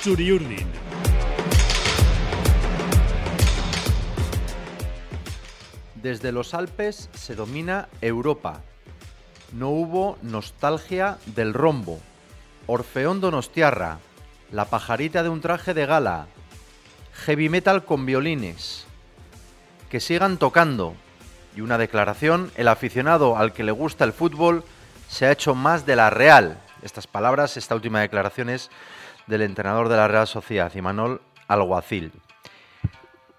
Churiurdin. Desde los Alpes se domina Europa. No hubo nostalgia del rombo. Orfeón Donostiarra. La pajarita de un traje de gala. Heavy metal con violines. Que sigan tocando. Y una declaración, el aficionado al que le gusta el fútbol se ha hecho más de la Real. Estas palabras, esta última declaración es del entrenador de la Real Sociedad, Imanol Alguacil.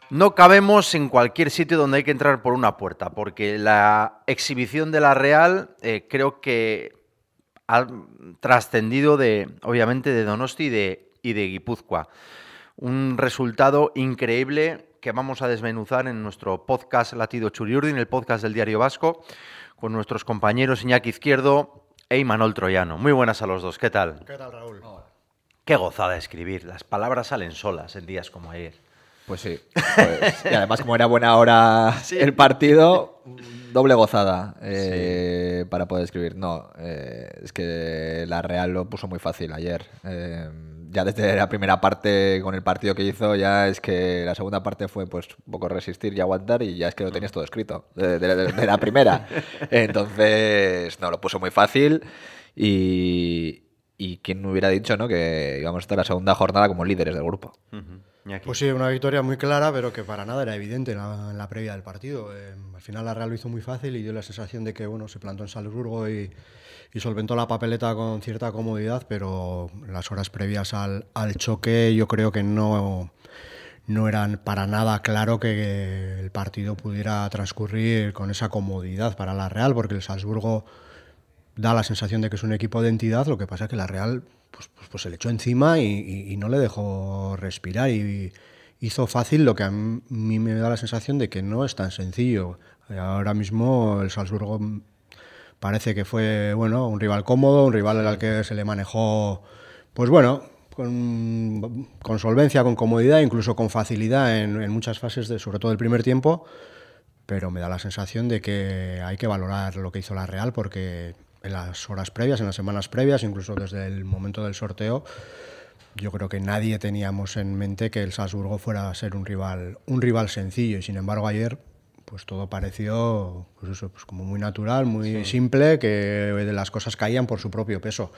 No cabemos en cualquier sitio donde hay que entrar por una puerta, porque la exhibición de la Real eh, creo que ha trascendido de, obviamente, de Donosti y de, y de Guipúzcoa. Un resultado increíble que vamos a desmenuzar en nuestro podcast Latido Churiurdin, el podcast del Diario Vasco, con nuestros compañeros Iñaki Izquierdo e Imanol Troyano. Muy buenas a los dos, ¿qué tal? ¿Qué tal, Raúl? Qué gozada escribir, las palabras salen solas en días como ayer. Pues sí. Pues, y además, como era buena hora el partido, doble gozada eh, para poder escribir. No, eh, es que la Real lo puso muy fácil ayer. Eh, ya desde la primera parte con el partido que hizo, ya es que la segunda parte fue pues un poco resistir y aguantar y ya es que lo tenías todo escrito de, de- de la primera. Entonces, no, lo puso muy fácil y, y quién hubiera dicho ¿no? que íbamos a estar la segunda jornada como líderes del grupo. Pues sí, una victoria muy clara, pero que para nada era evidente en la, en la previa del partido. Eh, al final la Real lo hizo muy fácil y dio la sensación de que bueno, se plantó en Salzburgo y, y solventó la papeleta con cierta comodidad, pero las horas previas al, al choque yo creo que no, no eran para nada claro que el partido pudiera transcurrir con esa comodidad para la Real, porque el Salzburgo da la sensación de que es un equipo de entidad, lo que pasa es que la Real pues, pues, pues se le echó encima y, no le dejó respirar y hizo fácil lo que a mí me da la sensación de que no es tan sencillo. Ahora mismo el Salzburgo parece que fue bueno un rival cómodo, un rival al que se le manejó, pues bueno, con, solvencia, con comodidad, incluso con facilidad en, muchas fases, sobre todo el primer tiempo pero me da la sensación de que hay que valorar lo que hizo la Real porque en las horas previas, en las semanas previas, incluso desde el momento del sorteo, yo creo que nadie teníamos en mente que el Salzburgo fuera a ser un rival, un rival sencillo y sin embargo ayer pues todo pareció pues eso, pues como muy natural, muy simple, que de las cosas caían por su propio peso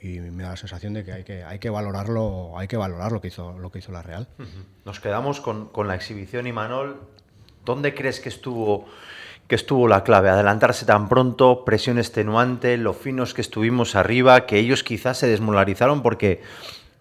y me da la sensación de que hay que, hay que valorarlo, hay que valorar lo que hizo, lo que hizo la Real. Nos quedamos con, con la exhibición, Imanol. ¿Dónde crees que estuvo, que estuvo la clave? Adelantarse tan pronto, presión extenuante, lo finos que estuvimos arriba, que ellos quizás se desmolarizaron porque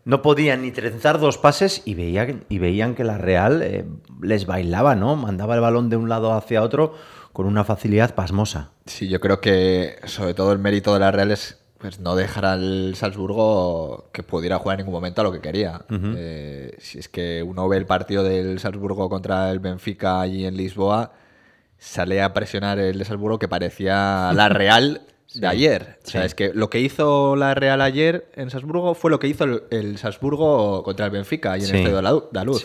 no podían ni trenzar dos pases y veían, y veían que la Real eh, les bailaba, ¿no? Mandaba el balón de un lado hacia otro con una facilidad pasmosa. Sí, yo creo que sobre todo el mérito de la Real es pues, no dejar al Salzburgo que pudiera jugar en ningún momento a lo que quería. Eh, si es que uno ve el partido del Salzburgo contra el Benfica allí en Lisboa, sale a presionar el de Salzburgo que parecía la Real de ayer. O sea, es que lo que hizo la Real ayer en Salzburgo fue lo que hizo el, el Salzburgo contra el Benfica y en Sí. el Estadio de la Luz.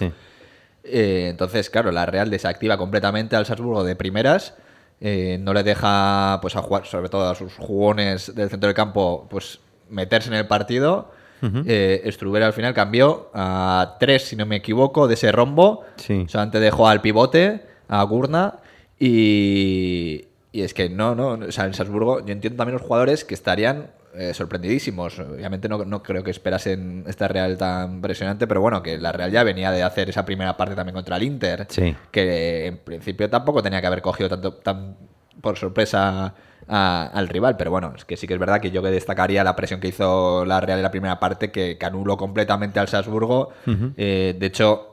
Eh, entonces, claro, la Real desactiva completamente al Salzburgo de primeras. Eh, no le deja, pues, a jugar, sobre todo a sus jugones del centro del campo, pues, meterse en el partido. Eh, Struber al final cambió a tres, si no me equivoco, de ese rombo. Sí. Solamente dejó al pivote, a Gurna. Y, y es que no, no. O sea, en Salzburgo, yo entiendo también los jugadores que estarían eh, sorprendidísimos. Obviamente no, no creo que esperasen esta Real tan impresionante, pero bueno, que la Real ya venía de hacer esa primera parte también contra el Inter. Sí. Que en principio tampoco tenía que haber cogido tanto tan por sorpresa a- al rival. Pero bueno, es que sí que es verdad que yo que destacaría la presión que hizo la Real en la primera parte, que, que anuló completamente al Salzburgo. Eh, de hecho,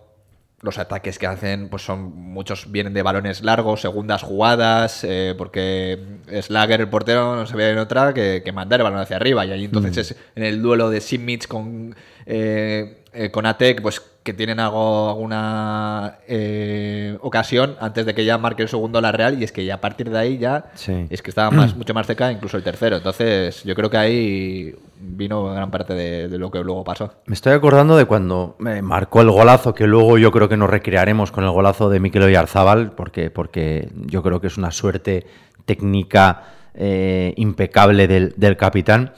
los ataques que hacen pues son muchos vienen de balones largos, segundas jugadas, eh, porque Slager, el portero, no se ve en otra que, que mandar el balón hacia arriba. Y ahí entonces es en el duelo de Simic con, eh, eh, con Atek, pues que tienen algo, alguna eh, ocasión antes de que ya marque el segundo la Real. Y es que ya a partir de ahí ya Sí. es que estaba más, mucho más cerca, incluso el tercero. Entonces yo creo que ahí vino gran parte de, de lo que luego pasó. Me estoy acordando de cuando me marcó el golazo, que luego yo creo que nos recrearemos con el golazo de Mikel Oyarzábal, porque, porque yo creo que es una suerte técnica eh, impecable del, del capitán.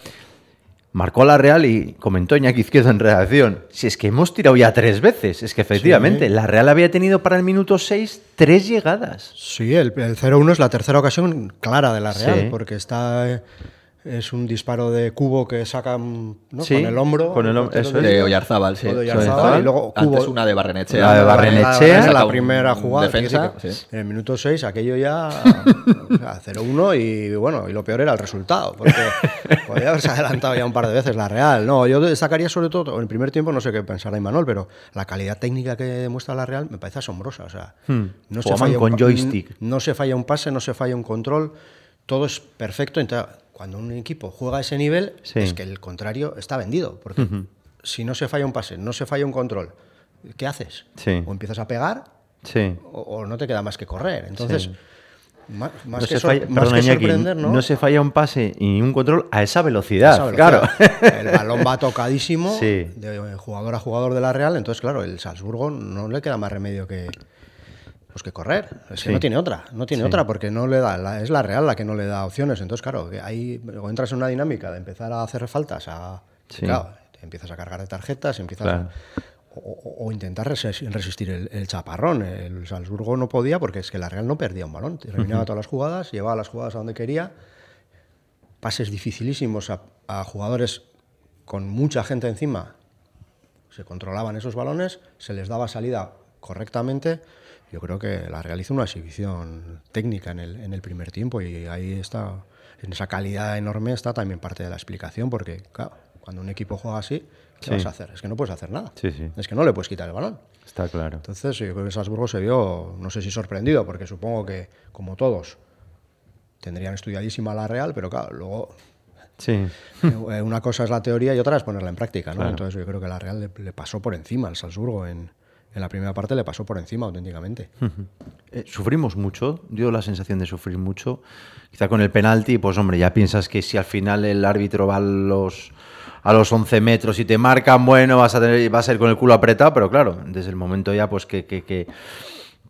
Marcó la Real y comentó Iñaki Izquierdo en redacción. Si es que hemos tirado ya tres veces. Es que efectivamente, Sí. la Real había tenido para el minuto 6 tres llegadas. Sí, el, el 0-1 es la tercera ocasión clara de la Real, Sí. porque está eh, es un disparo de cubo que sacan ¿no? Sí, con el hombro. con el hom- portero eso es. de- Oyarzábal, sí. o de Eso Oyarzábal, es. y luego Antes una de Barrenechea. La de Barrenechea. La, un primera jugada. Defensa, sí. En el minuto 6 aquello ya o sea, 0-1 y bueno, y lo peor era el resultado, porque podía haberse adelantado ya un par de veces la Real. No, yo destacaría sobre todo, en el primer tiempo no sé qué pensará Imanol, pero la calidad técnica que muestra la Real me parece asombrosa. O sea, Hmm. no Jugaban falla un con pa- joystick. No se falla un pase, no se falla un control, todo es perfecto. Entonces, cuando un equipo juega a ese nivel, Sí. es que el contrario está vendido, porque si no se falla un pase, no se falla un control, ¿qué haces? Sí. O empiezas a pegar Sí. o, o no te queda más que correr. Entonces, más, no que, se sor- falla, más perdona, que Iñaki, sorprender, ¿no? no se falla un pase y un control a esa velocidad. Esa velocidad. Claro. El balón va tocadísimo Sí. de jugador a jugador de la Real, entonces claro, el Salzburgo no le queda más remedio que pues que correr. Es que Sí. no tiene otra, no tiene Sí. otra porque no le da, la- es la Real la que no le da opciones. Entonces claro, que ahí luego entras en una dinámica de empezar a hacer faltas, a Sí. claro, te empiezas a cargar de tarjetas, empiezas a- Claro. o, o- o intentar resi- resistir el, el chaparrón. El Salzburgo no podía porque es que la Real no perdía un balón. Terminaba todas las jugadas, llevaba las jugadas a donde quería. Pases dificilísimos a, a jugadores con mucha gente encima. Se controlaban esos balones, se les daba salida correctamente. Yo creo que la Real hizo una exhibición técnica en el, en el primer tiempo y ahí está, en esa calidad enorme está también parte de la explicación, porque claro, cuando un equipo juega así, ¿qué Sí. vas a hacer? Es que no puedes hacer nada. Sí, sí. Es que no le puedes quitar el balón. Está claro. Entonces, yo creo que Salzburgo se vio, no sé si sorprendido, porque supongo que, como todos, tendrían estudiadísima la Real, pero claro, luego Sí. eh, una cosa es la teoría y otra es ponerla en práctica, ¿no? Claro. Entonces, yo creo que la Real le, le pasó por encima al Salzburgo en, en la primera parte, le pasó por encima auténticamente. Eh, sufrimos mucho, dio la sensación de sufrir mucho. Quizá con el penalti, pues hombre, ya piensas que si al final el árbitro va a los, a los 11 metros y te marcan, bueno, vas a, tener, vas a ir con el culo apretado, pero claro, desde el momento ya pues que,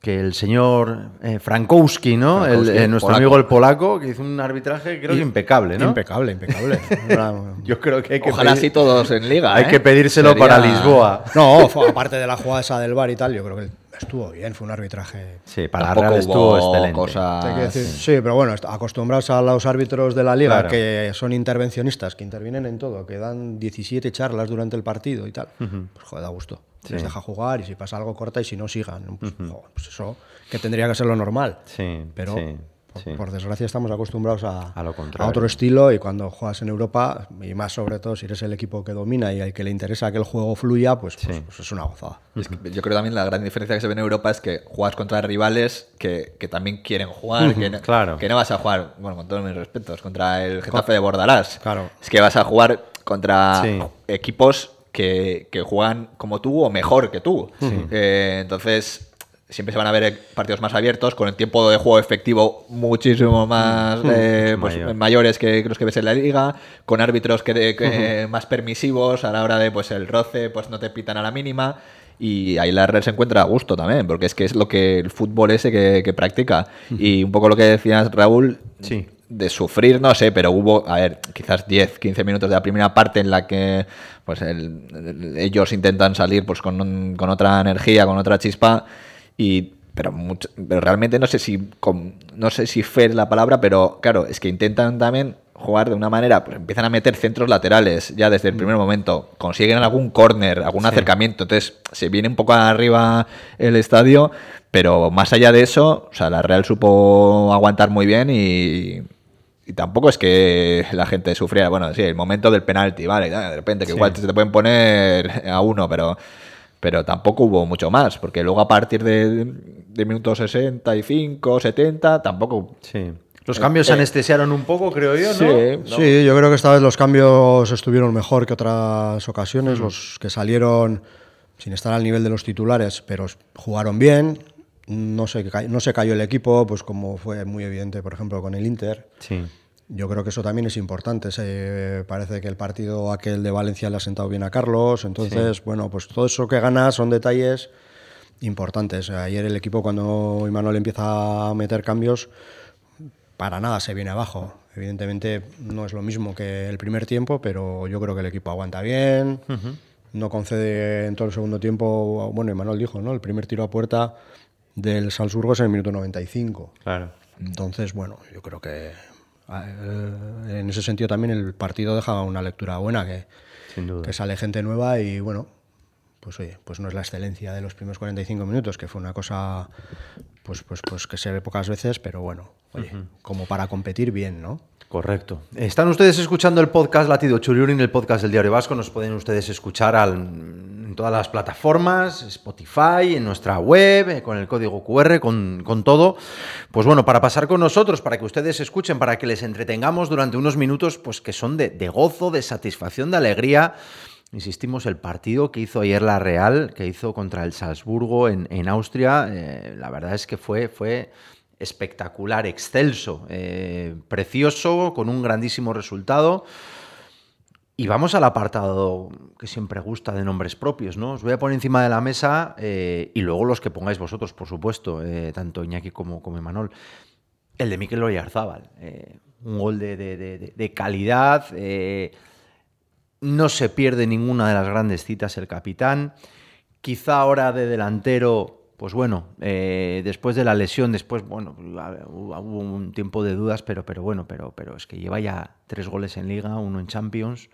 que el señor eh, Frankowski, ¿no? El- eh, nuestro polaco. amigo el polaco, que hizo un arbitraje creo que impecable, ¿no? Impecable, impecable. Yo creo que hay que, Ojalá pedir- así todos en liga. hay ¿eh? que pedírselo Sería- para Lisboa. no, fue- aparte de la jugada esa del bar y tal, yo creo que estuvo bien, fue un arbitraje Sí, para la Tampoco Real estuvo excelente. cosas- Hay que decir- sí, pero bueno, acostumbrados a los árbitros de la liga Claro. que son intervencionistas, que intervienen en todo, que dan 17 charlas durante el partido y tal. Pues joder, da gusto. Les Sí. deja jugar y si pasa algo corta y si no sigan. Pues, jo, pues eso que tendría que ser lo normal. Sí, Pero sí, por, sí. por desgracia estamos acostumbrados a, A lo contrario. otro estilo y cuando juegas en Europa, y más sobre todo si eres el equipo que domina y al que le interesa que el juego fluya, pues, pues- Sí. pues es una gozada. Es que yo creo también la gran diferencia que se ve en Europa es que juegas contra rivales que, que también quieren jugar, que, no, claro. que no vas a jugar, bueno, con todos mis respetos, contra el Getafe de Bordalás. Claro. Es que vas a jugar contra Sí. equipos que, que juegan como tú o mejor que tú. Eh, entonces, siempre se van a ver partidos más abiertos, con el tiempo de juego efectivo muchísimo más eh, Mucho pues, mayor. mayores que los que ves en la liga, con árbitros que, que más permisivos a la hora de pues el roce, pues no te pitan a la mínima. Y ahí la red se encuentra a gusto también, porque es que es lo que el fútbol ese que, que practica. Y un poco lo que decías, Raúl, Sí. De sufrir, no sé, pero hubo, a ver, quizás 10, 15 minutos de la primera parte en la que pues el- el- ellos intentan salir pues con, un- con otra energía, con otra chispa y pero, mucho- pero realmente no sé si con- no sé si fe es la palabra, pero claro, es que intentan también jugar de una manera, pues empiezan a meter centros laterales ya desde el primer momento, consiguen algún córner, algún acercamiento, entonces se viene un poco arriba el estadio, pero más allá de eso, o sea, la Real supo aguantar muy bien y, y tampoco es que la gente sufriera, bueno, sí, el momento del penalti, vale, de repente que Sí. igual se te pueden poner a uno, pero pero tampoco hubo mucho más, porque luego a partir de, de minutos 65, 70, tampoco Sí. Los cambios anestesiaron un poco, creo yo, ¿no? Sí, ¿no? Sí, yo creo que esta vez los cambios estuvieron mejor que otras ocasiones. Los que salieron sin estar al nivel de los titulares, pero jugaron bien. No se, no se cayó el equipo, pues como fue muy evidente, por ejemplo, con el Inter. Sí. Yo creo que eso también es importante. Se, parece que el partido aquel de Valencia le ha sentado bien a Carlos. Entonces, bueno, pues todo eso que gana son detalles importantes. Ayer el equipo, cuando Imanol empieza a meter cambios, para nada se viene abajo. Evidentemente no es lo mismo que el primer tiempo, pero yo creo que el equipo aguanta bien, no concede en todo el segundo tiempo, bueno, Manuel dijo, ¿no? El primer tiro a puerta del Salzburgo es en el minuto 95. Claro. Entonces, bueno, yo creo que eh, en ese sentido también el partido deja una lectura buena, que, Sin duda. que sale gente nueva y bueno, pues oye, pues no es la excelencia de los primeros 45 minutos, que fue una cosa pues, pues, pues que se ve pocas veces, pero bueno, oye, como para competir bien, ¿no? Correcto. Están ustedes escuchando el podcast Latido Churiurin, el podcast del Diario Vasco. Nos pueden ustedes escuchar al- en todas las plataformas, Spotify, en nuestra web, eh, con el código QR, con, con todo. Pues bueno, para pasar con nosotros, para que ustedes escuchen, para que les entretengamos durante unos minutos, pues que son de, de gozo, de satisfacción, de alegría. Insistimos, el partido que hizo ayer la Real, que hizo contra el Salzburgo en, en Austria, eh, la verdad es que fue, fue espectacular, excelso, eh, precioso, con un grandísimo resultado. Y vamos al apartado que siempre gusta de nombres propios, ¿no? Os voy a poner encima de la mesa eh, y luego los que pongáis vosotros, por supuesto, tanto Iñaki como, como Imanol. El de Mikel Oyarzábal. un gol de- de- de calidad. No se pierde ninguna de las grandes citas el capitán. Quizá ahora de delantero, pues bueno, eh, después de la lesión, después, bueno, hubo un tiempo de dudas, pero, pero bueno, pero, pero es que lleva ya tres goles en liga, uno en Champions.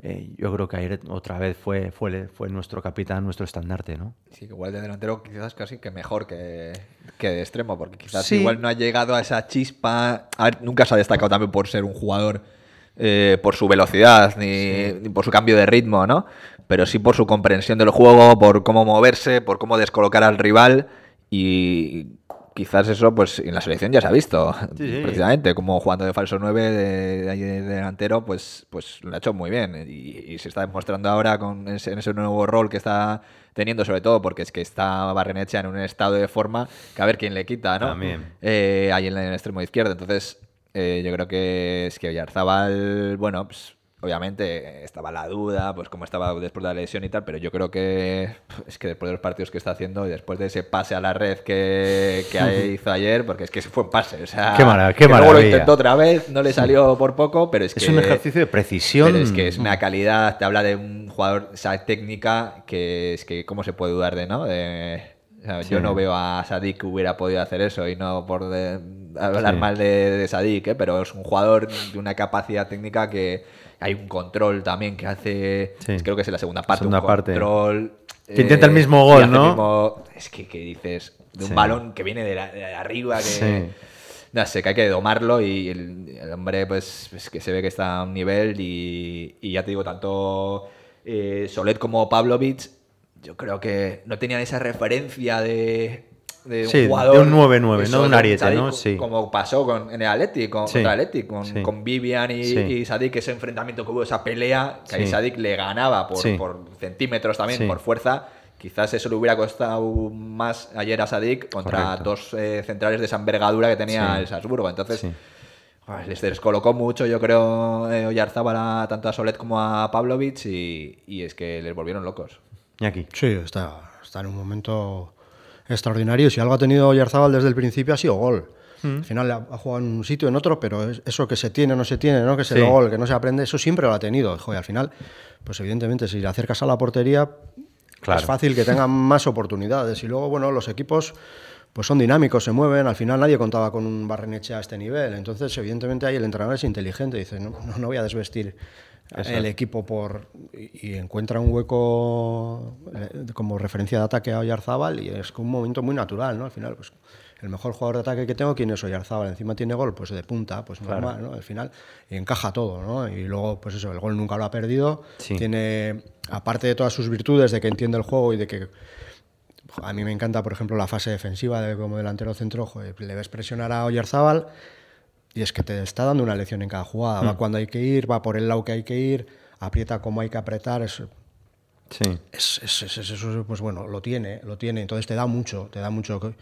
Eh, yo creo que ayer otra vez fue, fue, fue nuestro capitán, nuestro estandarte, ¿no? Sí, igual de delantero quizás casi que mejor que, que de extremo, porque quizás Sí. igual no ha llegado a esa chispa. A ver, nunca se ha destacado también por ser un jugador eh, por su velocidad ni, ni por su cambio de ritmo, ¿no? Pero sí por su comprensión del juego, por cómo moverse, por cómo descolocar al rival y quizás eso, pues en la selección ya se ha visto, Sí, sí. precisamente, como jugando de falso 9 de, delantero, pues, pues lo ha hecho muy bien y, y se está demostrando ahora con ese, en ese nuevo rol que está teniendo, sobre todo porque es que está Barrenechea en un estado de forma que a ver quién le quita, ¿no? También. Eh, ahí en el extremo izquierdo. Entonces, eh, yo creo que es que Oyarzabal, bueno, pues obviamente estaba la duda, pues cómo estaba después de la lesión y tal, pero yo creo que es que después de los partidos que está haciendo y después de ese pase a la red que, que hizo ayer, porque es que fue un pase, o sea, Qué mara- qué que luego lo maravilla. intentó otra vez, no le salió por poco, pero es, Es que un ejercicio de precisión. pero es que es una calidad, te habla de un jugador, esa técnica que es que cómo se puede dudar de, ¿no? De- o sea, Sí. Yo no veo a Sadik que hubiera podido hacer eso y no por de- hablar Sí. mal de, de Sadik, ¿eh? pero es un jugador de una capacidad técnica que hay un control también que hace, Sí. creo que es en la segunda parte, Segunda un parte. control. eh, Que intenta el mismo y gol, ¿no? mismo- es que, que dices, de un Sí. balón que viene de, la- de arriba, que... Sí. No sé, que hay que domarlo y el, el hombre, pues, es que se ve que está a un nivel y, y ya te digo, tanto eh, Solet como Pavlovic, yo creo que no tenían esa referencia de, de un Sí, de jugador. un 9-9, eso, ¿no? Un de ariete, Sadik, ¿no? Sí. Como pasó con, en el Athletic, con, Sí. contra el Athletic, con, Sí. con Vivian y, Sí. y Sadik, ese enfrentamiento que hubo, esa pelea, que ahí. Sadik le ganaba por, Sí. por centímetros también, Sí. por fuerza. Quizás eso le hubiera costado más ayer a Sadik contra Correcto. dos eh, centrales de esa envergadura que tenía Sí. el Salzburgo. Entonces, Les descolocó mucho, yo creo, eh, Oyarzábal a- tanto a Solet como a Pavlovic y, y es que les volvieron locos. Iñaki. Sí, está, está en un momento extraordinario. Si algo ha tenido Yarzábal desde el principio ha sido gol. Al final ha, jugado en un sitio, en otro, pero es- eso que se tiene o no se tiene, ¿no? que es el Sí. gol, que no se aprende, eso siempre lo ha tenido. Al final, pues evidentemente, si le acercas a la portería, Claro. es fácil que tengan más oportunidades. Y luego, bueno, los equipos pues son dinámicos, se mueven. Al final nadie contaba con un Barreneche a este nivel. Entonces, evidentemente, ahí el entrenador es inteligente. Dice, no, no, no voy a desvestir el equipo por y, encuentra un hueco eh, como referencia de ataque a Oyarzábal y es un momento muy natural, ¿no? Al final, pues el mejor jugador de ataque que tengo, ¿quién es Oyarzábal? Encima tiene gol, pues de punta, pues normal, ¿no? Al final y encaja todo, ¿no? Y luego, pues eso, el gol nunca lo ha perdido. Sí. Tiene, aparte de todas sus virtudes, de que entiende el juego y de que a mí me encanta, por ejemplo, la fase defensiva de como delantero centro. joder, le ves presionar a Oyarzábal y es que te está dando una lección en cada jugada. Va cuando hay que ir, va por el lado que hay que ir, aprieta como hay que apretar. Es, Sí. es- es- es- es- eso, pues bueno, lo tiene, lo tiene. Entonces te da mucho, te da mucho.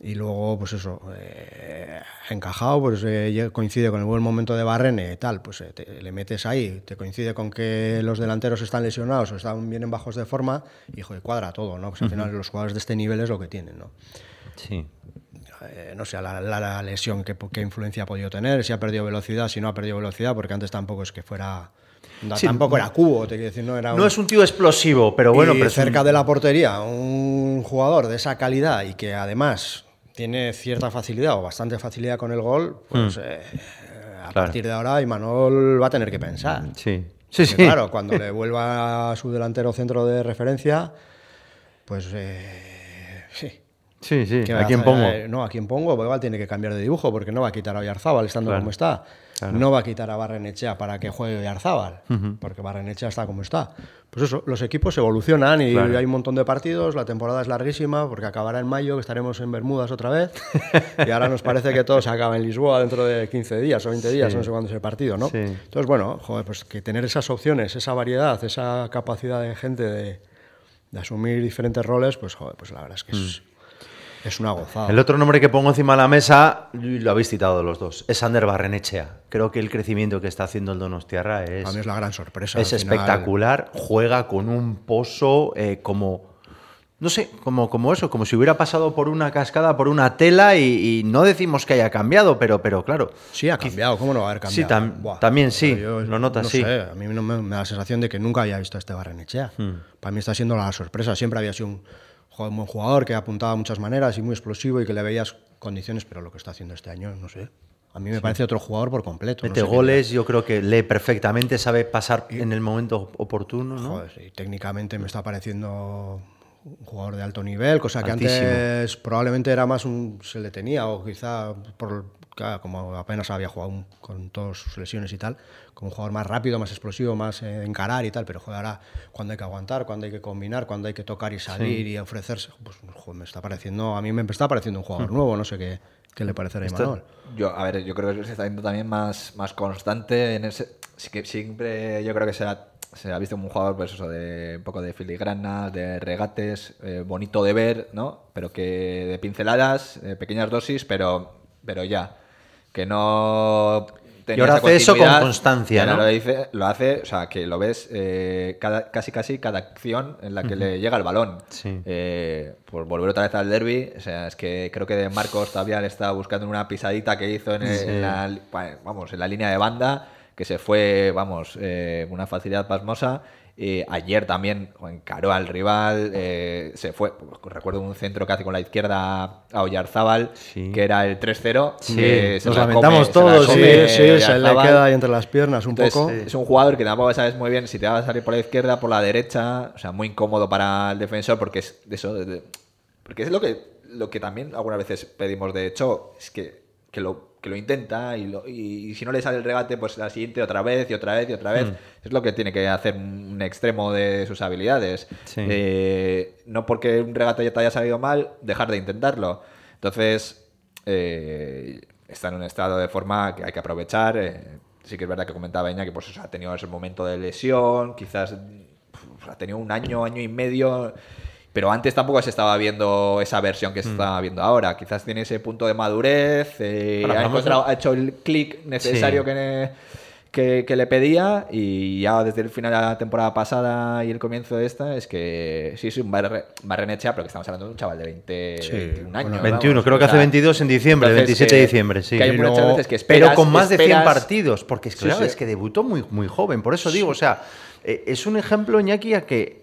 Y luego, pues eso, eh, encajado, pues eh, coincide con el buen momento de Barrene, tal, pues eh, te- le metes ahí, te coincide con que los delanteros están lesionados o están bien en bajos de forma, y joder, cuadra todo, ¿no? Pues al final los jugadores de este nivel es lo que tienen, ¿no? Sí. Eh, no sé, la, la- la lesión, qué, qué influencia ha podido tener, si ha perdido velocidad, si no ha perdido velocidad, porque antes tampoco es que fuera. no, Sí, tampoco era cubo, te quiero decir, no era No es un tío explosivo, pero bueno, y pero un- cerca de la portería, un jugador de esa calidad y que además tiene cierta facilidad o bastante facilidad con el gol, pues eh, a. Claro. partir de ahora Imanol va a tener que pensar. Sí, sí, Que sí. Claro, cuando le vuelva a su delantero centro de referencia, pues eh, sí. Sí, sí. ¿Qué ¿A quién pongo? No, a quién pongo, igual tiene que cambiar de dibujo, porque no va a quitar a Oyarzábal estando Claro, como está. claro. No va a quitar a Barrenechea para que juegue Oyarzábal, porque Barrenechea está como está. Pues eso, los equipos evolucionan y Claro. hay un montón de partidos, la temporada es larguísima, porque acabará en mayo, que estaremos en Bermudas otra vez, y ahora nos parece que todo se acaba en Lisboa dentro de 15 días o 20 días, Sí. no sé cuándo es el partido, ¿no? Sí. Entonces, bueno, joder, pues que tener esas opciones, esa variedad, esa capacidad de gente de, de asumir diferentes roles, pues joder, pues la verdad es que es, es una gozada. El otro nombre que pongo encima de la mesa, lo habéis citado los dos, es Ander Barrenechea. Creo que el crecimiento que está haciendo el Donostiarra es, A mí es la gran sorpresa. es espectacular. Juega con un pozo eh, como, no sé, como, como eso, como si hubiera pasado por una cascada, por una tela y, y no decimos que haya cambiado, pero, pero claro. Sí, ha cambiado. ¿Cómo no va a haber Sí, cambiado? tam- también sí, lo notas, no sí. sé, a mí me, me da la sensación de que nunca haya visto a este Barrenechea. Hmm. Para mí está siendo la sorpresa. Siempre había sido un, un buen jugador que apuntaba a muchas maneras y muy explosivo y que le veías condiciones, pero lo que está haciendo este año, no sé. A mí me parece otro jugador por completo. no Mete sé qué- goles, yo creo que lee perfectamente, sabe pasar en el momento oportuno, ¿no? Joder, sí, técnicamente me está pareciendo un jugador de alto nivel, cosa que antes probablemente era más un se le tenía o quizá por claro, como apenas había jugado un- con todas sus lesiones y tal, como un jugador más rápido, más explosivo, más eh, encarar y tal, pero joder, ahora cuando hay que aguantar, cuando hay que combinar, cuando hay que tocar y salir y ofrecerse, pues joder, me está pareciendo, a mí me está pareciendo un jugador nuevo, no sé qué, qué le parecerá a Imanol. Yo, a ver, yo creo que se está viendo también más, más constante en ese. Sí que siempre yo creo que se ha, se ha visto como un jugador, pues eso, de un poco de filigranas, de regates, eh, bonito de ver, ¿no? Pero que de pinceladas, eh, pequeñas dosis, pero, pero ya. Que no. tenía ahora hace eso con constancia, y ¿no? Lo, dice, lo hace, o sea, que lo ves eh, cada, casi casi cada acción en la que le llega el balón. Sí. Eh, por volver otra vez al derby, o sea, es que creo que de Marcos todavía le está buscando una pisadita que hizo en, el- Sí. en la, vamos, en la línea de banda, que se fue, vamos, eh, una facilidad pasmosa. Eh, ayer también encaró al rival, eh, se fue, recuerdo un centro que hace con la izquierda a Oyarzábal, Sí. que era el 3-0. Sí, que se nos la lamentamos come- se la todos, Sí, sí, se le queda ahí entre las piernas un Entonces, poco. Es un jugador que tampoco sabes muy bien si te va a salir por la izquierda, por la derecha, o sea, muy incómodo para el defensor porque es de eso, de- de- porque es lo que lo que también algunas veces pedimos de hecho, es que, que lo que lo intenta y, lo- y- y si no le sale el regate, pues la siguiente otra vez y otra vez y otra vez. Es lo que tiene que hacer un extremo de sus habilidades. Sí. Eh, no porque un regate ya te haya salido mal, dejar de intentarlo. Entonces, eh, está en un estado de forma que hay que aprovechar. eh, sí que es verdad que comentaba Iñaki que pues, ha tenido ese momento de lesión, quizás ha tenido un año, año y medio, pero antes tampoco se estaba viendo esa versión que se estaba viendo ahora. Quizás tiene ese punto de madurez, eh, ha, encontrado- de- ha hecho el clic necesario Sí. que, que, que le pedía y ya desde el final de la temporada pasada y el comienzo de esta es que sí, sí, un Barre- Barrenechea, pero que estamos hablando de un chaval de 20, Sí, 21 años. bueno, 21, vamos, creo que hace sea, 22 en diciembre, el entonces, 27 de que- diciembre, sí. que hay muchas veces que esperas, pero con más de 100 esperas- partidos, porque es claro, es que debutó muy, muy joven. Por eso digo, o sea, eh, es un ejemplo, Iñaki, a que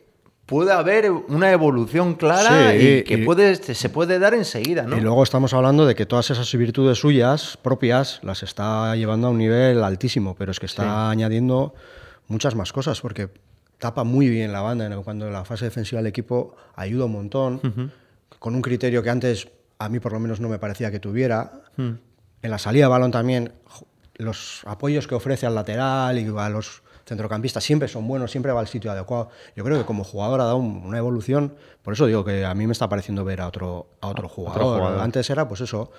puede haber una evolución clara Sí, y que y- puede, se puede dar enseguida, ¿no? Y luego estamos hablando de que todas esas virtudes suyas propias las está llevando a un nivel altísimo, pero es que está añadiendo muchas más cosas porque tapa muy bien la banda cuando en la fase defensiva del equipo ayuda un montón con un criterio que antes a mí por lo menos no me parecía que tuviera. Mm. En la salida de balón también los apoyos que ofrece al lateral y a los centrocampistas siempre son buenos, siempre va al sitio adecuado. Yo creo que como jugador ha dado un- una evolución, por eso digo que a mí me está pareciendo ver a otro, a otro jugador. jugador. Antes era pues eso,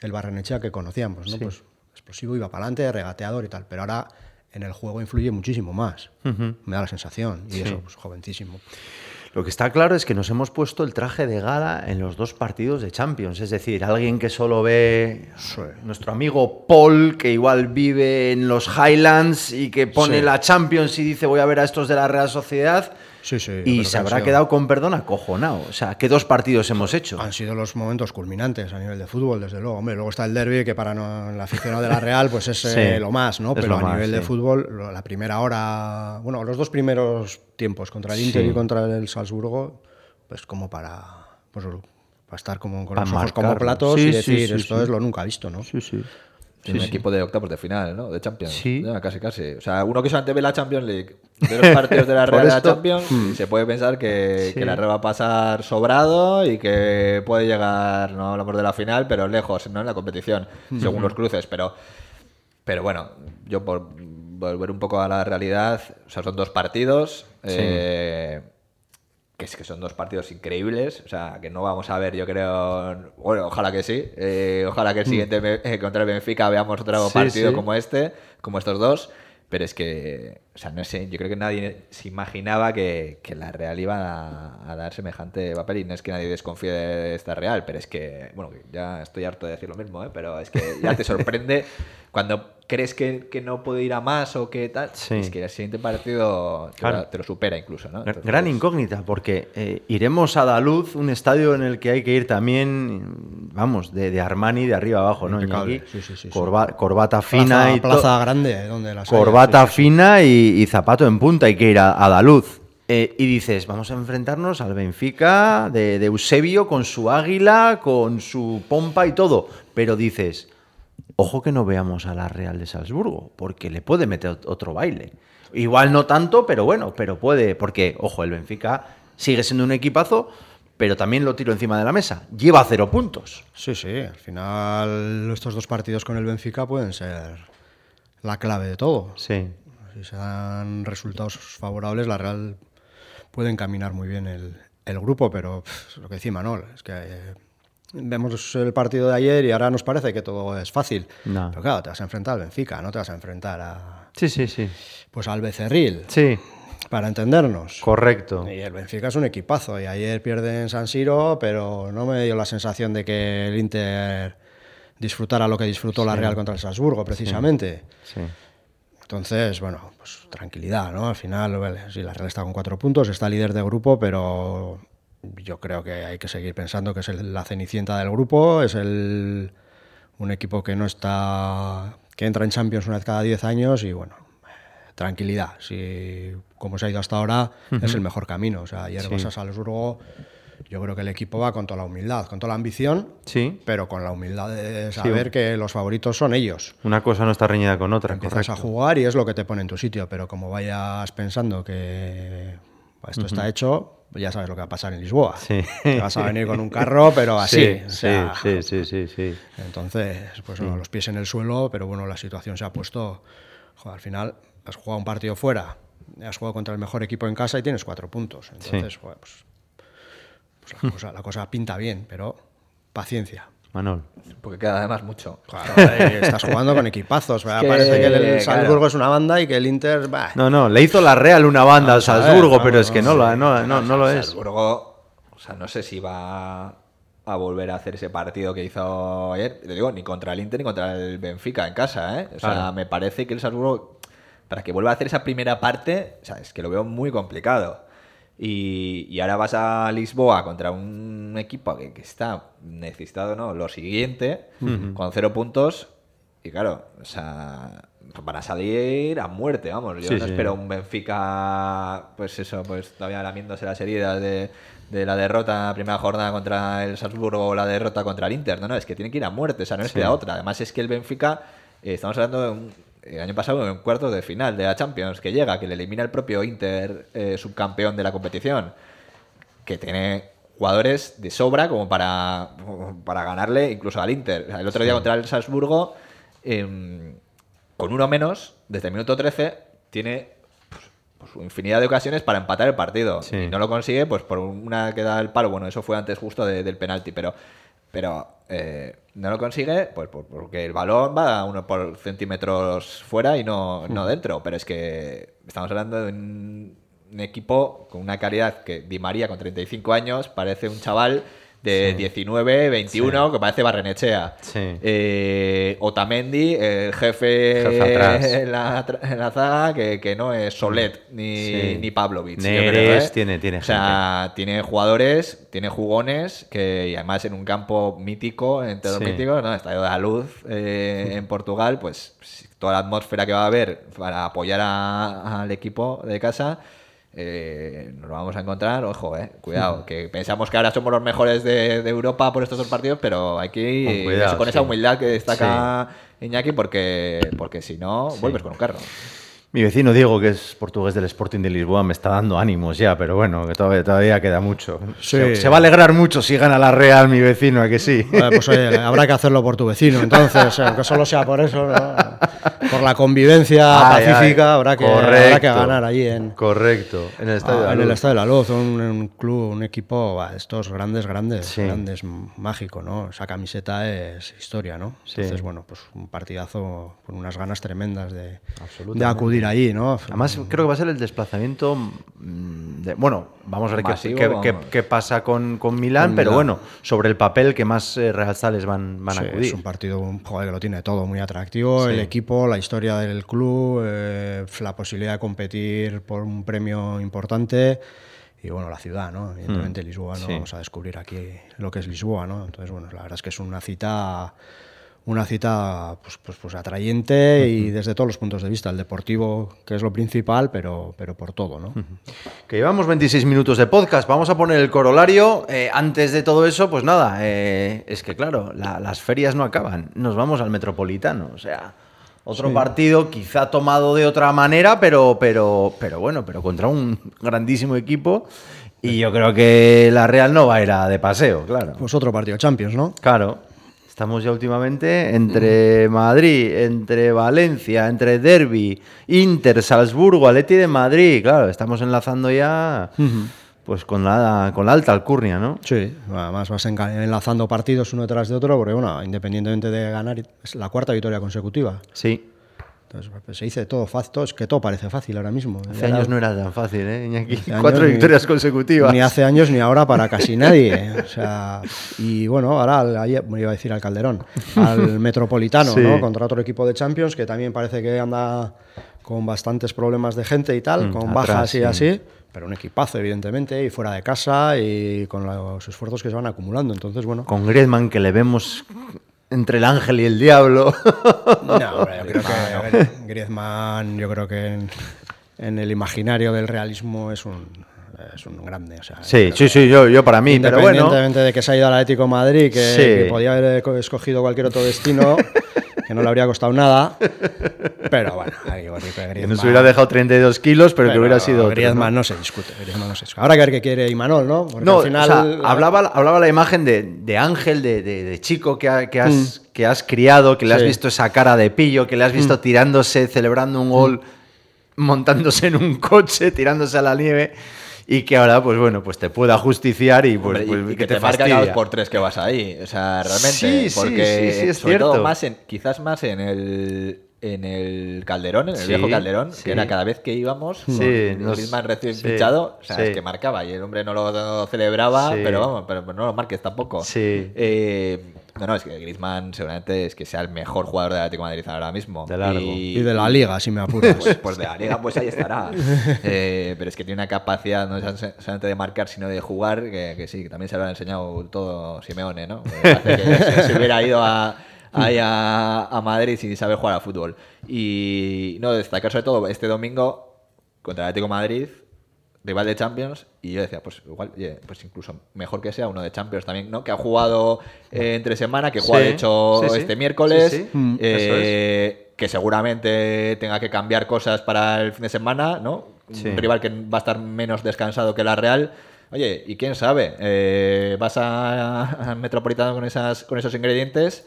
el Barrenechea que conocíamos, ¿no? Pues explosivo, iba para adelante, regateador y tal, pero ahora en el juego influye muchísimo más. Me da la sensación, y eso, pues jovencísimo. Lo que está claro es que nos hemos puesto el traje de gala en los dos partidos de Champions. Es decir, alguien que solo ve nuestro amigo Paul, que igual vive en los Highlands y que pone Sí. la Champions y dice voy a ver a estos de la Real Sociedad. Sí, sí, y se que habrá sido- quedado con perdón acojonado. O sea, ¿qué dos partidos hemos hecho? Han sido los momentos culminantes a nivel de fútbol, desde luego. Hombre, luego está el derby, que para no, el aficionado de la Real, pues es Sí, eh, lo más, ¿no? Pero a más, nivel de fútbol, la primera hora, bueno, los dos primeros tiempos, contra el Inter y contra el Salzburgo, pues como para, pues, para estar como con Para los ojos como platos y decir, esto es lo nunca visto, ¿no? Sí, sí. Un equipo de octavos de final, ¿no? De Champions. Sí. Casi, casi. O sea, uno que solamente ve la Champions League, ve los partidos de la Real de la esto- Champions, y se puede pensar que, la Real va a pasar sobrado y que puede llegar, no hablamos de la final, pero lejos, ¿no? En la competición, según los cruces. Pero, pero bueno, yo por volver un poco a la realidad, o sea, son dos partidos. eh, que es que son dos partidos increíbles, o sea, que no vamos a ver, yo creo, bueno, ojalá que sí, eh, ojalá que el siguiente eh, contra el Benfica veamos otro Mm. Sí, partido sí. como este, como estos dos, pero es que, o sea, no sé, yo creo que nadie se imaginaba que, que la Real iba a, a dar semejante papel y no es que nadie desconfíe de esta Real, pero es que, bueno, ya estoy harto de decir lo mismo, ¿eh? pero es que ya te sorprende cuando crees que, que no puede ir a más o que tal, Sí. es que el siguiente partido te, Claro. lo- te lo supera incluso, ¿no? Gran- Entonces, Gran incógnita, porque eh, iremos a Daluz, un estadio en el que hay que ir también, vamos, de, de Armani de arriba abajo, ¿no? Iñaki? sí, sí. Corba- corbata fina Plaza, y to- plaza grande, donde las haya, corbata sí, sí, sí. fina y, y zapato en punta, hay que ir a, a Daluz. Eh, y dices, vamos a enfrentarnos al Benfica de, de Eusebio con su águila, con su pompa y todo. Pero dices, ojo que no veamos a la Real de Salzburgo, porque le puede meter ot- otro baile. Igual no tanto, pero bueno, pero puede, porque, ojo, el Benfica sigue siendo un equipazo, pero también lo tiro encima de la mesa. Lleva cero puntos. Sí, sí, al final estos dos partidos con el Benfica pueden ser la clave de todo. Sí. Si se dan resultados favorables, la Real puede encaminar muy bien el, el grupo, pero pff, lo que decía Manol, es que eh, vemos el partido de ayer y ahora nos parece que todo es fácil. No. Pero claro, te vas a enfrentar al Benfica, no te vas a enfrentar a, Sí, sí, sí. pues al Becerril, Sí, para entendernos. correcto. Y el Benfica es un equipazo. Y ayer pierde en San Siro, pero no me dio la sensación de que el Inter disfrutara lo que disfrutó la Real contra el Salzburgo, precisamente. Sí. Entonces, bueno, pues tranquilidad, ¿no? Al final, vale, sí, la Real está con cuatro puntos, está líder de grupo, pero yo creo que hay que seguir pensando que es el- la cenicienta del grupo, es el, un equipo que no está, que entra en Champions una vez cada 10 años y bueno, tranquilidad. Si, como se ha ido hasta ahora, es el mejor camino. O sea, ayer vas a Salzburgo, yo creo que el equipo va con toda la humildad, con toda la ambición, Sí. pero con la humildad de saber que los favoritos son ellos. Una cosa no está reñida con otra, Empiezas a correcto. jugar y es lo que te pone en tu sitio, pero como vayas pensando que esto está hecho, ya sabes lo que va a pasar en Lisboa. Sí. Te vas a venir con un carro, pero así. Sí, o sí, sea, sí, sí, sí, sí. Entonces, pues bueno, los pies en el suelo, pero bueno, la situación se ha puesto. joder, al final has jugado un partido fuera, has jugado contra el mejor equipo en casa y tienes cuatro puntos. Entonces, joder, pues, pues la, cosa, la cosa pinta bien, pero paciencia. Manol. Porque queda además mucho. Joder, estás jugando con equipazos. que, Parece que el claro. Salzburgo es una banda y que el Inter. bah, No, no, le hizo la Real una banda al ver, Salzburgo, pero es que no, lo, no, no, no lo es. Salzburgo, o sea, no sé si va a volver a hacer ese partido que hizo ayer. Te digo, ni contra el Inter ni contra el Benfica en casa, ¿eh? O sea, Claro. me parece que el Salzburgo, para que vuelva a hacer esa primera parte, o sea, es que lo veo muy complicado. Y, y ahora vas a Lisboa contra un equipo que, que está necesitado, ¿no? Lo siguiente, con cero puntos. Y claro, o sea, van a salir a muerte, vamos. Yo Sí, no sí. espero un Benfica, pues eso, pues todavía lamiéndose las heridas de, de la derrota en la primera jornada contra el Salzburgo o la derrota contra el Inter. No, no, es que tiene que ir a muerte, o sea, no les Sí. queda otra. Además es que el Benfica, eh, estamos hablando de un, el año pasado en cuartos de final de la Champions, que llega, que le elimina el propio Inter, eh, subcampeón de la competición, que tiene jugadores de sobra como para, para ganarle incluso al Inter. El otro día contra el Salzburgo, em, con uno menos, desde el minuto 13, tiene pues, pues, infinidad de ocasiones para empatar el partido. Sí. Y no lo consigue, pues por una que da el palo. Bueno, eso fue antes justo de- del penalti, pero, pero eh, no lo consigue pues por- porque el balón va uno por centímetros fuera y no, no dentro. Pero es que estamos hablando de un, un equipo con una calidad que Di María con 35 años parece un chaval de 19, 21, que parece Barrenechea. Sí. Eh, Otamendi, el jefe, Jefe atrás. En, la, en la zaga, que, que no es Solet ni, Sí. ni Pavlovic. yo Neres, creo, ¿eh? tiene- tiene O sea, tiene jugadores, tiene jugones, que y además en un campo mítico, entre los Sí. míticos, ¿no? Estadio de la Luz eh, en Portugal, pues toda la atmósfera que va a haber para apoyar a- al equipo de casa. Eh, nos lo vamos a encontrar, ojo, eh, cuidado, que pensamos que ahora somos los mejores de, de Europa por estos dos partidos, pero hay que ir Con cuidado, eso- con esa sí. humildad que destaca Iñaki, porque, porque si no, vuelves con un carro. Mi vecino Diego, que es portugués del Sporting de Lisboa, me está dando ánimos ya, pero bueno, que todavía, todavía queda mucho. Sí. Se, se va a alegrar mucho si gana la Real, mi vecino, ¿a que sí? Bueno, pues oye, habrá que hacerlo por tu vecino, entonces, aunque solo sea por eso, ¿no? por la convivencia Ay, ay, pacífica, habrá, que, habrá que correcto. ganar allí en, Correcto, en el estadio. de Ah, la en el Luz. Estadio de la Luz, un, un club, un equipo, bah, estos grandes, grandes, Sí. grandes, mágico, ¿no? Esa camiseta es historia, ¿no? Sí. Entonces, bueno, pues un partidazo con unas ganas tremendas de, de acudir allí, ¿no? Además, creo que va a ser el desplazamiento. mm, de- bueno, vamos a ver qué, Masivo, qué- vamos. qué- qué pasa con, con Milán, Con pero Milán. bueno, sobre el papel que más eh, realzales van, van Sí, a acudir. es un partido joder, que lo tiene todo muy atractivo, Sí. el equipo, la historia del club, eh, la posibilidad de competir por un premio importante y bueno, la ciudad, ¿no? Evidentemente Lisboa, ¿no? Mm. Sí. Vamos a descubrir aquí lo que es Lisboa, ¿no? Entonces, bueno, la verdad es que es una cita una cita pues, pues, pues atrayente y desde todos los puntos de vista, el deportivo que es lo principal, pero, pero por todo, ¿no? Que llevamos 26 minutos de podcast, vamos a poner el corolario. Eh, antes de todo eso, pues nada, eh, es que claro, la- las ferias no acaban, nos vamos al Metropolitano, o sea, otro partido quizá tomado de otra manera, pero, pero, pero bueno, pero contra un grandísimo equipo. Y yo creo que la Real no va a ir a de paseo, claro. Pues otro partido Champions, ¿no? Claro. Estamos ya últimamente entre Madrid, entre Valencia, entre Derby, Inter, Salzburgo, Atleti de Madrid. Claro, estamos enlazando ya pues con la, con la alta alcurnia, ¿no? Sí, además vas enlazando partidos uno tras de otro, porque bueno, independientemente de ganar, es la cuarta victoria consecutiva. Sí. Entonces, pues, se dice todo fácil, es que todo parece fácil ahora mismo. Hace años no era tan fácil, ¿eh, Iñaki? hace años Cuatro ni- victorias consecutivas. Ni hace años ni ahora para casi nadie. ¿eh? O sea, y bueno, ahora al- ayer- me iba a decir al Calderón, al Metropolitano, Sí. ¿no? Contra otro equipo de Champions que también parece que anda con bastantes problemas de gente y tal, Mm, con atrás, bajas y sí. así. Pero un equipazo, evidentemente, y fuera de casa y con los esfuerzos que se van acumulando. Entonces, bueno. Con Griezmann, que le vemos entre el ángel y el diablo. No, hombre, yo creo que a ver, Griezmann, yo creo que en, en el imaginario del realismo es un, es un grande. O sea, sí, sí, sí, yo, yo para mí, pero bueno. Independientemente de que se ha ido al Atlético de Madrid, que, Sí. que podía haber co- escogido cualquier otro destino, que no le habría costado nada. Pero bueno, que Que Griezmann, nos hubiera dejado 32 kilos, pero, que pero hubiera sido. otro, Griezmann ¿no? ¿no? se discute. Griezmann no se discute. Habrá que ver qué quiere Imanol, ¿no? Porque No, al final. o sea, hablaba, hablaba la imagen de, de Ángel, de, de- de chico que, ha- que has, que has criado, que le has Mm. Sí. Mm. visto esa cara de pillo, que le has visto tirándose, celebrando un gol, montándose en un coche, tirándose a la nieve, y que ahora, pues bueno, pues te pueda justiciar y pues, Hombre, pues y que, que, te, marca por tres que vas ahí. O sea, realmente. Sí, porque sí, sí, es sobre todo más en, quizás más en el en el Calderón, en el Sí, viejo Calderón, sí. que era cada vez que íbamos, Sí, nos- Griezmann recién sí, fichado, o sea, sí. es que marcaba y el hombre no lo, no lo celebraba, Sí. pero vamos, pero, no lo marques tampoco. Sí. Eh, no, no, es que Griezmann seguramente es que sea el mejor jugador del Atlético de Madrid ahora mismo. De largo. Y de la liga, si me apuras. Pues, pues de la liga, pues ahí estará. Eh, pero es que tiene una capacidad no solamente de marcar, sino de jugar, que, que sí, que también se lo ha enseñado todo Simeone, ¿no? Que parece que se, se hubiera ido a, ahí a, a Madrid sin saber jugar a fútbol. Y no, destacar sobre todo este domingo contra el Atlético de Madrid, rival de Champions, y yo decía, pues igual, oye, pues incluso mejor que sea uno de Champions también, ¿no? Que ha jugado eh, entre semana, que juega Sí, de hecho sí, sí. este miércoles, Sí, sí. Mm. eh, que seguramente tenga que cambiar cosas para el fin de semana, ¿no? Sí. Un rival que va a estar menos descansado que la Real. Oye, y quién sabe, Eh, vas a, a Metropolitano con, esas, con esos ingredientes.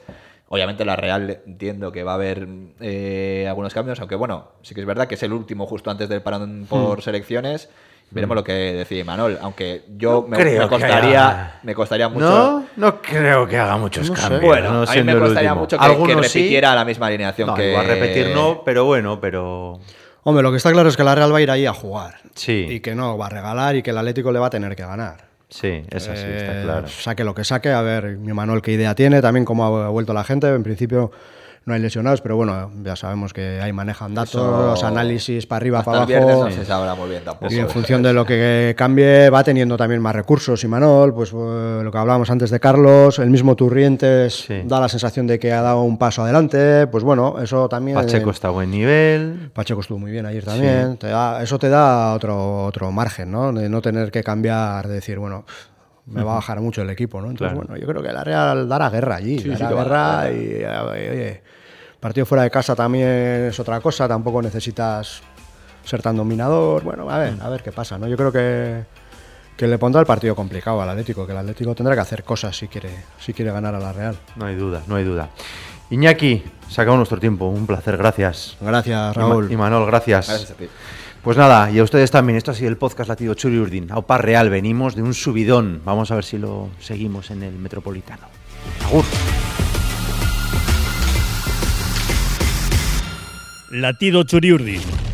Obviamente la Real entiendo que va a haber eh, algunos cambios, aunque bueno, sí que es verdad que es el último justo antes del parón por selecciones. Veremos lo que decide Manol, aunque yo No me, creo me que costaría, haya- me costaría mucho. No, no creo que haga muchos No sé. cambios. Bueno, no a mí me costaría mucho que, sí. repitiera la misma alineación No, que igual repetir no, pero bueno, pero Hombre, lo que está claro es que la Real va a ir ahí a jugar. Sí. Y que no va a regalar y que el Atlético le va a tener que ganar. Sí, es así, está Eh, claro. Saque lo que saque, a ver, mi Manuel qué idea tiene, también cómo ha vuelto la gente. En principio no hay lesionados, pero bueno, ya sabemos que ahí manejan datos, Eso- análisis para arriba, Hasta para el viernes abajo. no se sabrá muy bien tampoco. Y en función de lo que cambie, va teniendo también más recursos. Y Manol, pues eh, lo que hablábamos antes de Carlos, el mismo Turrientes Sí. da la sensación de que ha dado un paso adelante. Pues bueno, eso también. Pacheco está a buen nivel. Pacheco estuvo muy bien ayer también. Te da- eso te da otro, otro margen, ¿no? De no tener que cambiar, de decir, bueno, me va a bajar mucho el equipo, ¿no? Entonces, Claro. bueno, yo creo que la Real dará guerra allí. Sí, dará sí guerra y, eh, oye, partido fuera de casa también es otra cosa. Tampoco necesitas ser tan dominador. Bueno, a ver, a ver qué pasa, ¿no? Yo creo que, que le pondrá el partido complicado al Atlético, que el Atlético tendrá que hacer cosas si quiere, si quiere ganar a la Real. No hay duda, no hay duda. Iñaki, se acabó nuestro tiempo. Un placer, gracias. Gracias, Raúl. Y Manol, gracias. Gracias a ti. Pues nada, y a ustedes también. Esto ha sido el podcast Latido Churi Urdin. Aupa Real, venimos de un subidón. Vamos a ver si lo seguimos en el Metropolitano. Agur. Latido Churiurdin.